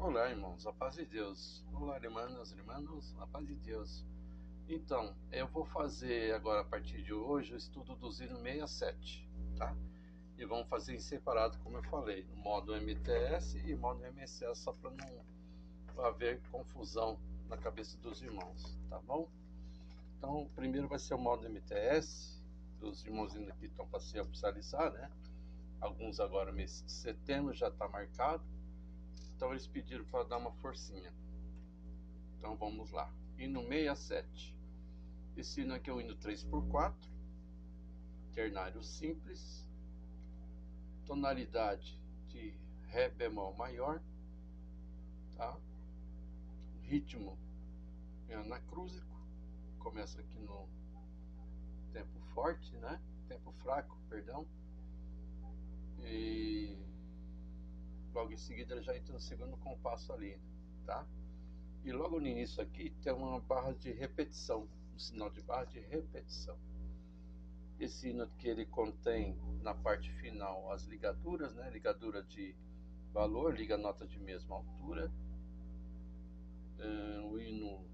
Olá, irmãos, a paz de Deus. Olá, irmãos, irmãos, a paz de Deus. Então, eu vou fazer agora, a partir de hoje, o estudo do Zino 67, tá? E vamos fazer em separado, como eu falei, no modo MTS e modo MSS, só para não haver confusão na cabeça dos irmãos, tá bom? Então, primeiro vai ser o modo MTS, os irmãozinhos aqui estão para se oficializar, né? Alguns agora, mês de setembro, já está marcado então eles pediram para dar uma forcinha. Então vamos lá. Hino 67. Esse hino aqui é o hino 3x4. Ternário simples. Tonalidade de Ré bemol maior. Tá? Ritmo é anacrúsico. Começa aqui no tempo forte, né? Tempo fraco, perdão. E logo em seguida ele já entra no segundo compasso ali, tá? E logo no início aqui tem uma barra de repetição, um sinal de barra de repetição. Esse hino que ele contém na parte final as ligaduras, né? Ligadura de valor, liga nota de mesma altura. Uh, o hino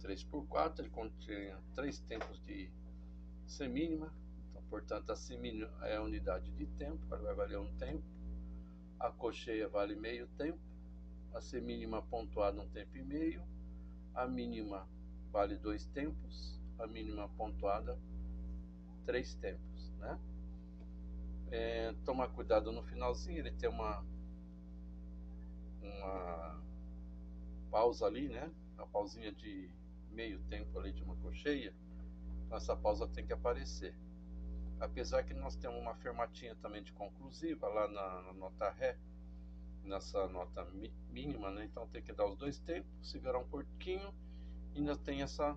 3x4, ele contém três tempos de semínima, portanto, a semínima é a unidade de tempo, ela vai valer um tempo a cocheia vale meio tempo, a semínima pontuada um tempo e meio, a mínima vale dois tempos, a mínima pontuada três tempos, né? É, tomar cuidado no finalzinho, ele tem uma uma pausa ali, né? A pausinha de meio tempo ali de uma cocheia. Então essa pausa tem que aparecer apesar que nós temos uma fermatinha também de conclusiva lá na, na nota Ré, nessa nota mi, mínima, né? Então tem que dar os dois tempos, segurar um pouquinho e ainda tem essa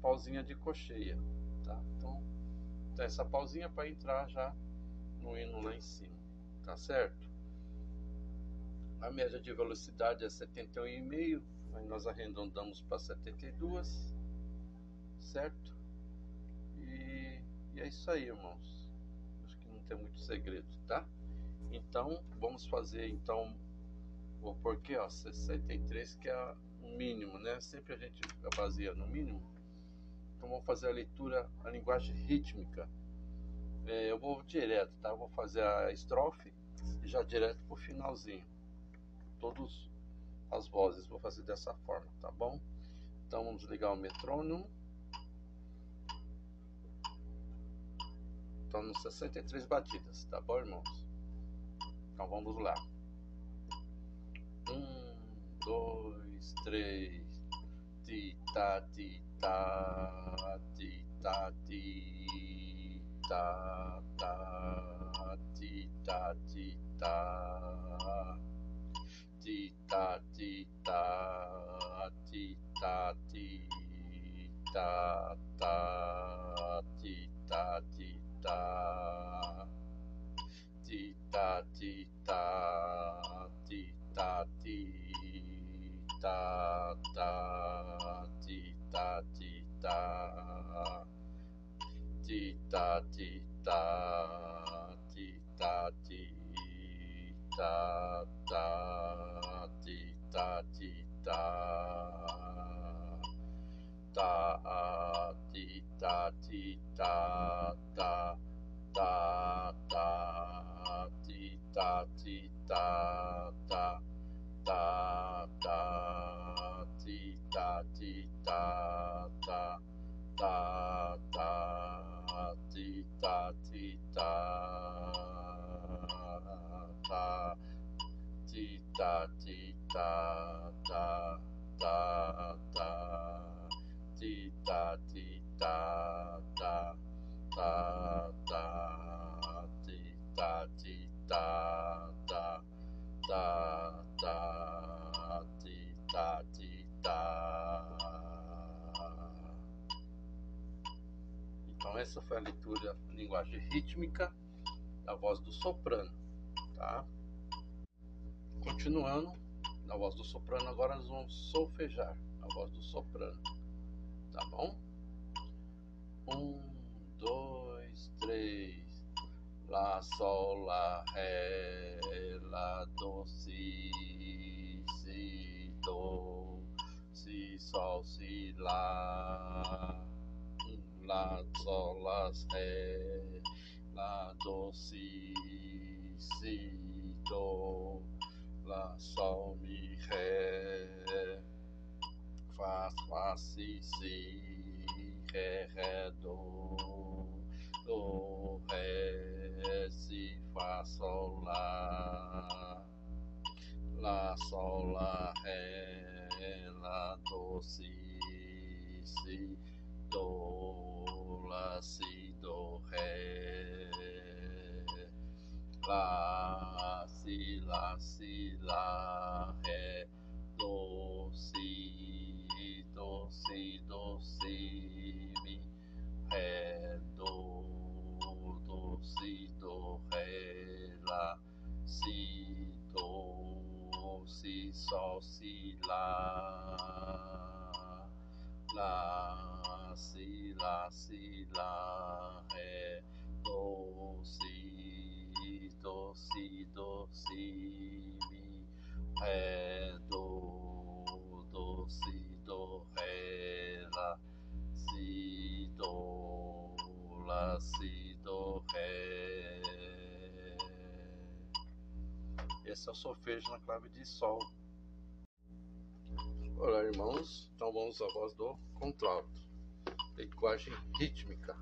pausinha de cocheia, tá? Então, tem essa pausinha para entrar já no hino lá em cima, tá certo? A média de velocidade é 71,5, aí nós arredondamos para 72, certo? E e é isso aí, irmãos. Acho que não tem muito segredo, tá? Então, vamos fazer então o porquê, ó, 63 que é o mínimo, né? Sempre a gente baseia no mínimo. Então vamos fazer a leitura, a linguagem rítmica. É, eu vou direto, tá? Vou fazer a estrofe e já direto pro finalzinho. Todas as vozes, vou fazer dessa forma, tá bom? Então vamos ligar o metrônomo. Estão nos 63 batidas, tá bom, irmãos? Então vamos lá. Um, dois, três. Tita, tita, tita, tita, ta, tita, tita. Tita, tita, tita, tita, ta, tita, tita ta ti ta ti ta ti ta ti ta ta ti ta ti ta ti ta ti ta ti ta ti ta ta ti ta ti ta ta ti ta ti ta ta ta ta ti ta ti ta ta ta ta ti ta ti ta ta ta Então essa foi a leitura linguagem rítmica da voz do soprano, tá? Continuando, na voz do soprano agora nós vamos solfejar a voz do soprano tá bom? Um, dois, três. Lá, Sol, Lá, Ré, Lá, Do, Si, Si, Do, Si, Sol, Si, Lá, Lá, Sol, Lá, Ré, Lá, Do, Si, Si, Do, Lá, Sol, Mi, Ré, Fá, Fá, Si, Si, Ré, Ré, Do, Do, Ré, Si, Fá, Sol, Lá, Lá, Sol, Lá, Ré, Lá, Do, Si, Do, Lá, Si, Do, solfejo na clave de Sol. Olá, irmãos. Então vamos à voz do contralto. Linguagem rítmica.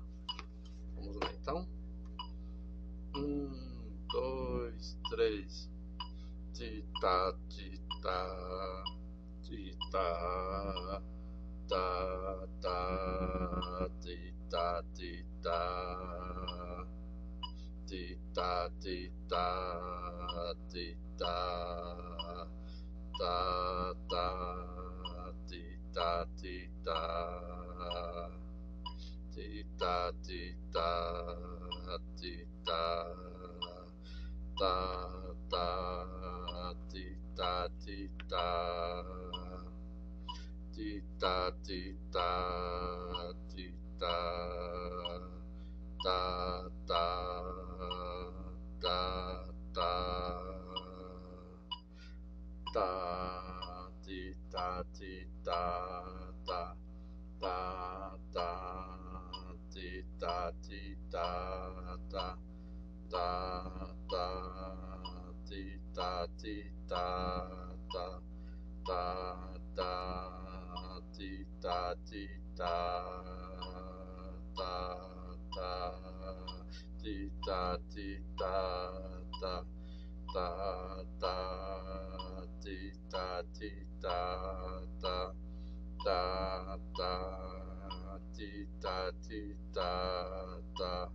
Vamos lá, então. Tita, tita, tita, ta, ta, tita, tita, tita, tita, tita, ta, ta, tita, tita, tita, tita, tita, ta, ta, ta, ta, ta, tita, tita, ta, ta, ta, tita, tita, ta, ta, ta, tita, tita, ta, ta, ta, tita, tita, ta, ta, tita, tita, ta, ta, ta, tita, tita, ta, ta, ta, tita, tita, ta,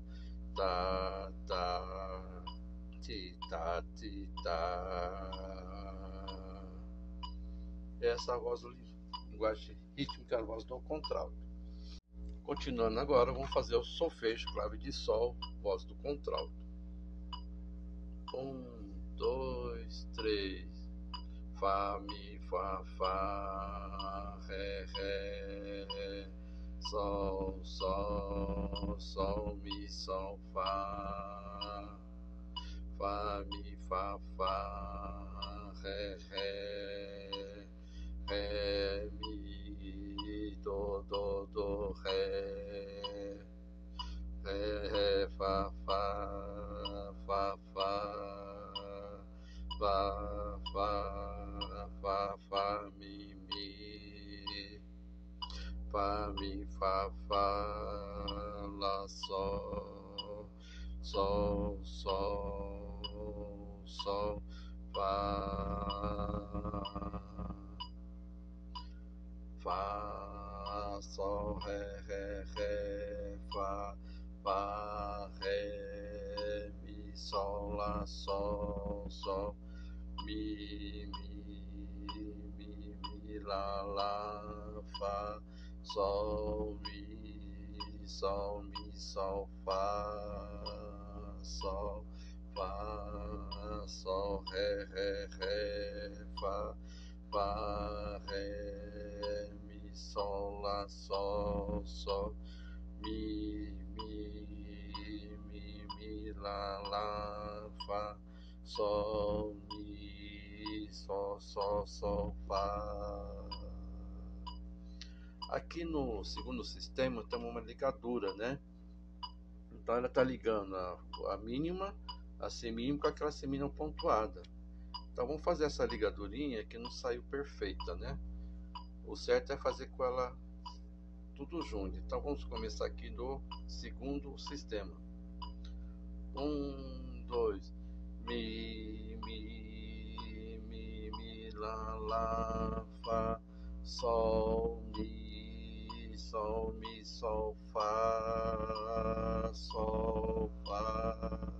ta, ta, tita, tita. Essa é a voz do linguagem rítmica, a voz do contralto. Continuando agora, vamos fazer o solfejo, clave de sol, voz do contralto. Um, dois, três. Fá, mi, fá, fá, ré, ré. Sol, sol, sol, mi, sol, fá. Fá, mi, fá, fá, ré, ré. Ré, mi, do, do, do, ré. Ré, ré, fá, fá, Fá, fá, fá, fá, mi, mi. Fá, mi, fá, fá, lá, sol. Sol, sol, sol, fá. Fá, sol, ré, ré, ré, fá, fá, ré, mi, sol, lá, sol, sol, mi, mi, mi, mi, lá, lá, fá, sol, mi, sol, mi, sol, fá, sol, fá, sol, ré, ré, ré, fá, fá, ré, mi, sol, lá, sol, sol, mi, mi, mi, mi, lá, lá, fá, sol, mi, sol, sol, sol, fá. Aqui no segundo sistema temos uma ligadura, né? Então ela está ligando a, a mínima, a semínima com aquela semínima pontuada. Então vamos fazer essa ligadurinha que não saiu perfeita, né? O certo é fazer com ela tudo junto. Então vamos começar aqui no segundo sistema. Um, dois, mi, mi, lá, lá, fá, sol, mi, sol, mi, sol, fá, sol, fá.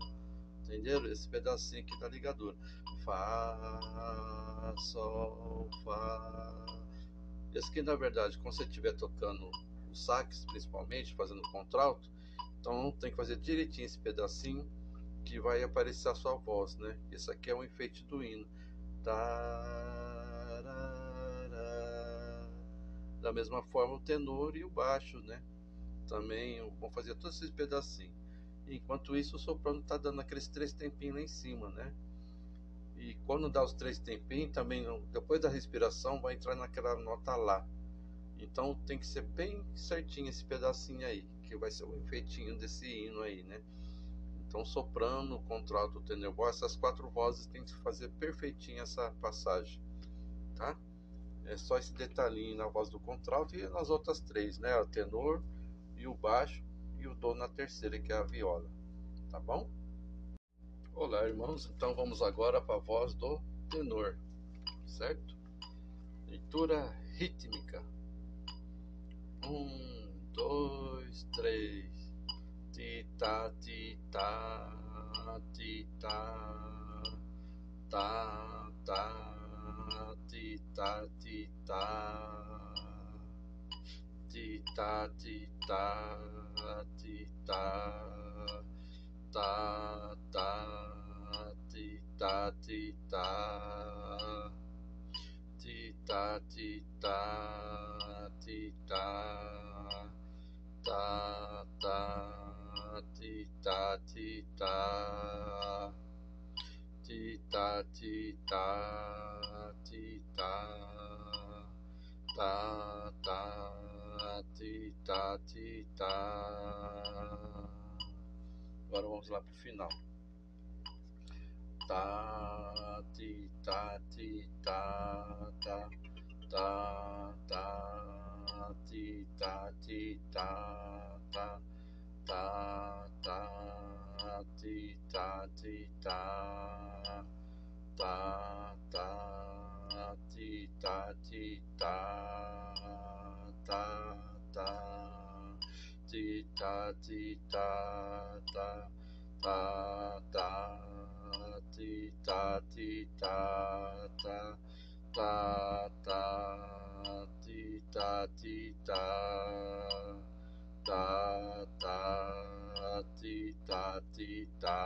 Entenderam? Esse pedacinho aqui da ligadura. Fá, sol, fá. Esse aqui, na verdade, quando você estiver tocando os sax, principalmente, fazendo contralto, então tem que fazer direitinho esse pedacinho que vai aparecer a sua voz, né? Esse aqui é um enfeite do hino. Da mesma forma o tenor e o baixo, né? Também vão fazer todos esses pedacinhos. Enquanto isso o soprano está dando aqueles três tempinhos lá em cima, né? E quando dá os três tempinhos, também depois da respiração vai entrar naquela nota lá. Então tem que ser bem certinho esse pedacinho aí, que vai ser o enfeitinho desse hino aí, né? Então soprano, contralto, tenor, essas quatro vozes tem que fazer perfeitinho essa passagem, tá? É só esse detalhinho na voz do contralto e nas outras três, né? O tenor e o baixo e o dó na terceira, que é a viola, tá bom? Olá, irmãos. Então vamos agora para a voz do tenor, certo? Leitura rítmica. Um, dois, três. Tita, tita, tita, ta, ta, tita, tita, tita, tita, tita, ta, ta, tita, tita, tita, tita, tita, tita, tita, tita, tita, ta, ta, tita, tita. Agora vamos lá pro final. Ta, ti, ta, ti, ta, ta, ta, ta, ta, ti, ta, ta, ta, ta, ti, ta, ti, ta, ta, ta, ti, ta, ti, ta, ta, ta ti ta ti ta ta ta ta ti ta ti ta ta ta ta ti ta ti ta ta ta ti ta ti ta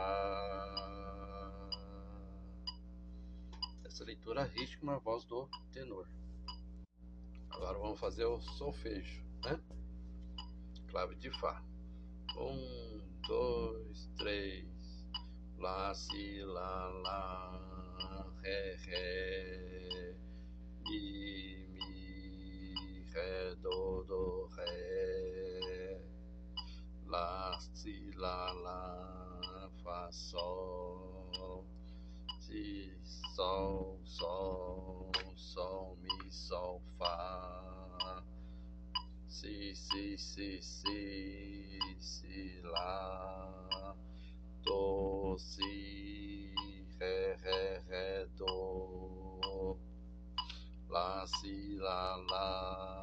essa leitura rítmica na voz do tenor agora vamos fazer o solfejo né clave de Fá. Um, dois, três. Lá, si, lá, lá, ré, ré. Mi, mi, ré, do, do, ré. Sol. Si, sol, sol, sol, mi, sol, fá si, si, si, si, si, lá, do, si, ré, ré, ré, do, lá, si, lá, lá,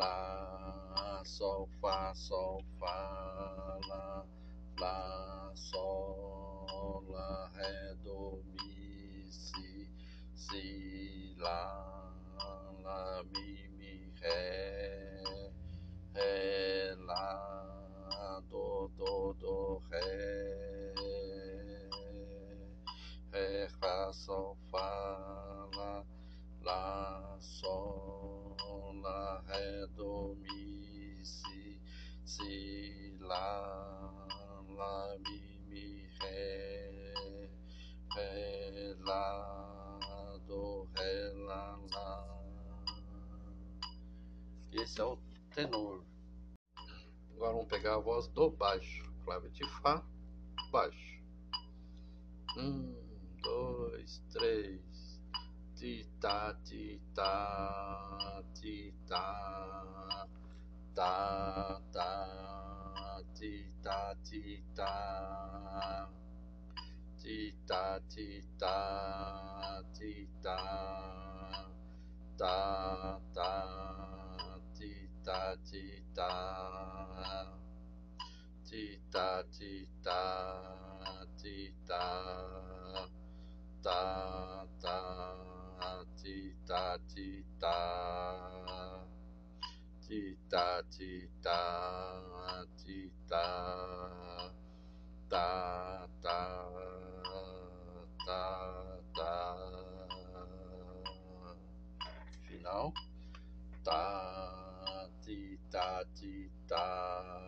lá, sol, fá, sol, fá, lá, Lá, dois, três. Ti, tá, ti, tá, ti, tá. Tá, tá, ti, tá, ti, tá. Ti, tá, ti, tá, ti, tá. Tá, ti, tá, ti, tá tita tita tita ta ta. Tita tita tita tita tita ta ta ta ta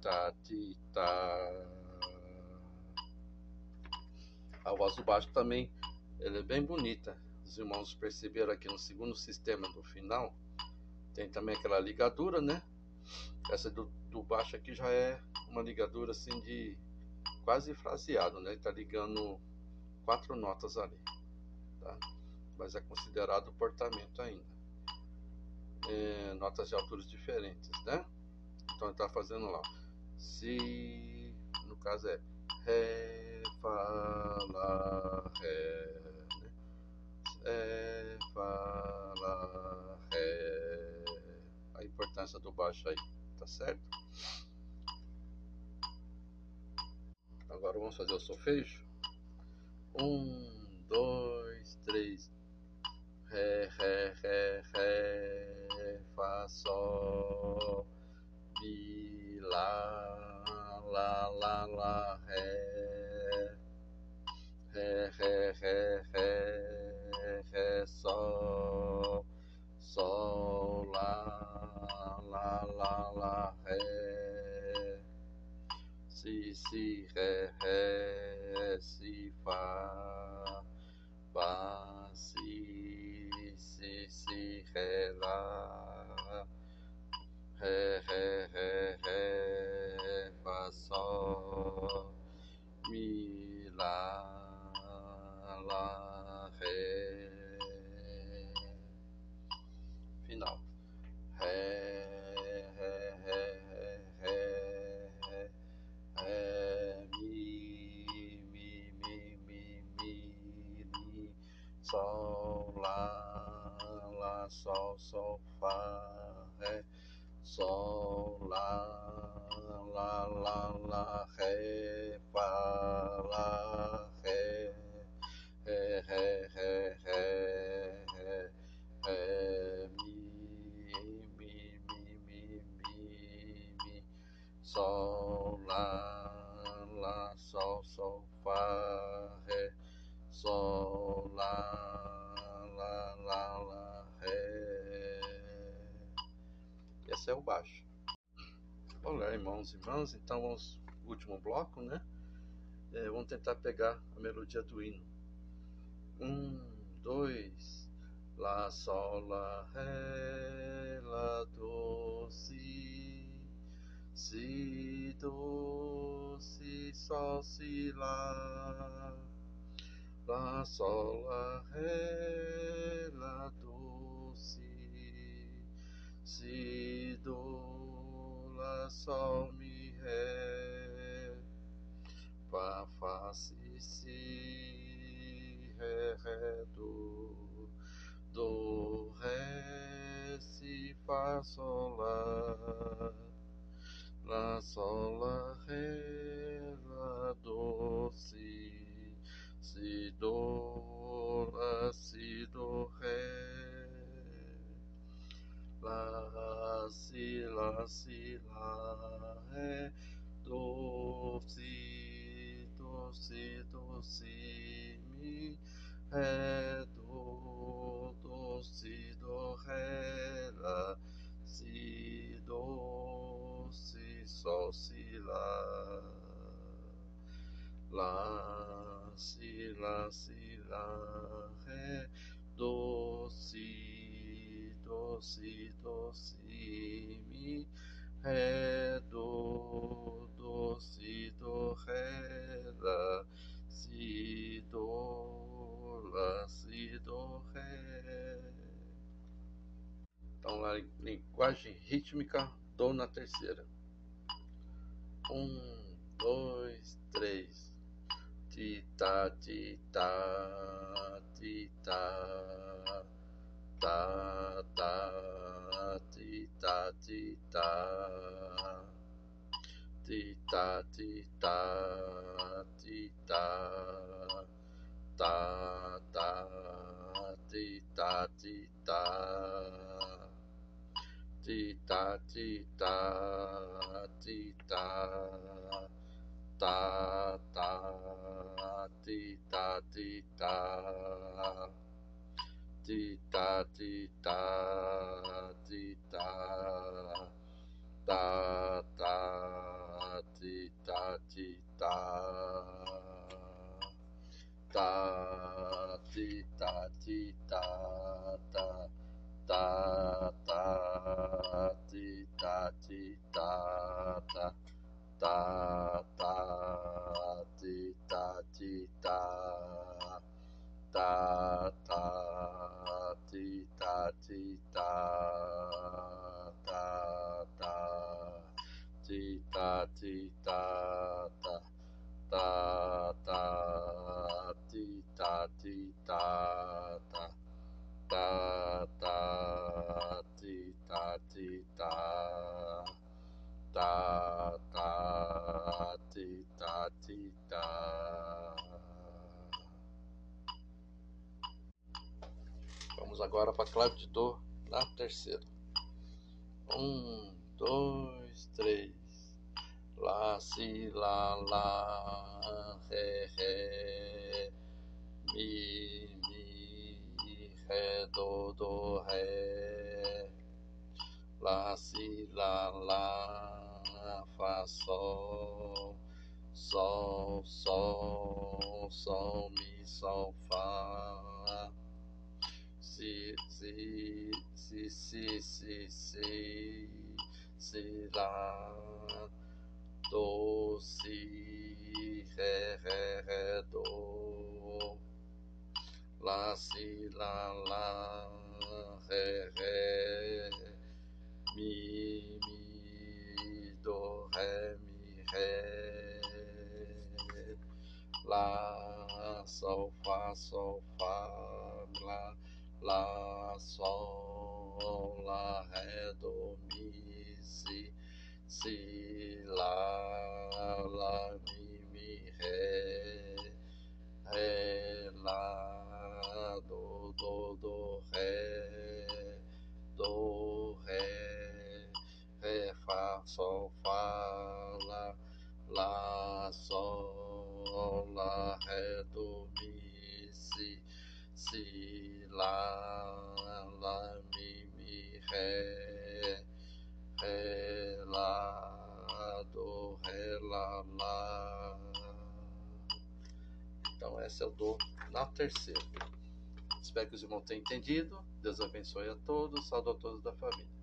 ta ti ta a voz do baixo também ela é bem bonita os irmãos perceberam aqui no segundo sistema do final tem também aquela ligadura né essa do, do baixo aqui já é uma ligadura assim de quase fraseado né ele tá ligando quatro notas ali tá? mas é considerado portamento ainda. É, notas de alturas diferentes, né? Então ele está fazendo lá. Se, no caso é Ré, Fá, Lá, Ré, né? É, Fá, Lá, Ré. A importância do baixo aí, tá certo? Agora vamos fazer o solfejo. Um, dois, três. Ré, ré, ré, ré, Fá, Sol, Mi, Lá, Lá, Lá, Lá, Ré. Ré, ré, ré, ré, Ré, Sol, Sol, Lá, Lá, Lá, Lá, Ré. Si, si, Ré, Ré, Si, Fá. Fá, Si, Si, Si, Ré, Lá, Ré, Ré, Ré, Ré, Fá, Sol, irmãos e irmãs. Então, vamos último bloco, né? É, vamos tentar pegar a melodia do hino. Um, dois, Lá, Sol, Lá, Ré, Lá, Do, Si, Si, Do, Si, Sol, Si, Lá, Lá, Sol, Lá, Ré, Lá, Do, Si, Si, Do, la, sol, mi, ré, fa fá, si, si, ré, ré, do, do, ré, si, fa sol. Si, Lá, Si, Lá, Ré, Do, Si, Do, Si, Do, Si, Mi, Ré, Do, Do, Si, Do, Ré, Lá, Si, Do, Si, Sol, Si, Lá. Lá, Si, Lá, Si, Lá, Ré, Do, Si, Do, Do, Ré, Do, Do, Si, Do, Ré, Lá, Si, Do, Lá, Si, Do, Ré. Então, a linguagem rítmica, Dó na terceira. Um, dois, três. Ti, ta, ti, ta, ti, ta. Ta, ta, ti, ta, ti, ta. Ti, ta, ti, ta, ti, ta. Ta, ta, ti, ta, ti, ta ti ta ti ta ti ta ta ta ti ta ti ta ti ta ti ta ti ta ta ta ti ta ti ta ta ti ta ti ta ta ta ta ti ta ti ta ta ta ta ti ta ti ta ta ta ti ta ti ta ta ta. Ti ta ti ta ta. Ta ta ti ta ti ta ta. Ta agora para clave de dor na terceira. Um, dois, três. Lá, si, lá, lá, ré, ré, mi, ré, do, do, ré, lá, si, lá, lá, fá, sol, sol, sol, sol, mi, sol, fá, si, si, si, si, si, si, lá, do, si, ré, ré, do, Lá, si, lá, lá, ré, ré, mi, mi, do, ré, mi, ré, lá, sol, fá, sol, fá, lá, lá, sol, lá, ré, do, mi, si, si, lá, lá, mi, mi, ré, ré, lá, do, do, do, ré, do, ré, ré, fá, sol, fá, lá, lá, sol, lá, lá, mi, mi, ré, ré, lá, do, ré, lá, lá. Então, essa é o do na terceira. Espero que os irmãos tenham entendido. Deus abençoe a todos. Saúde a todos da família.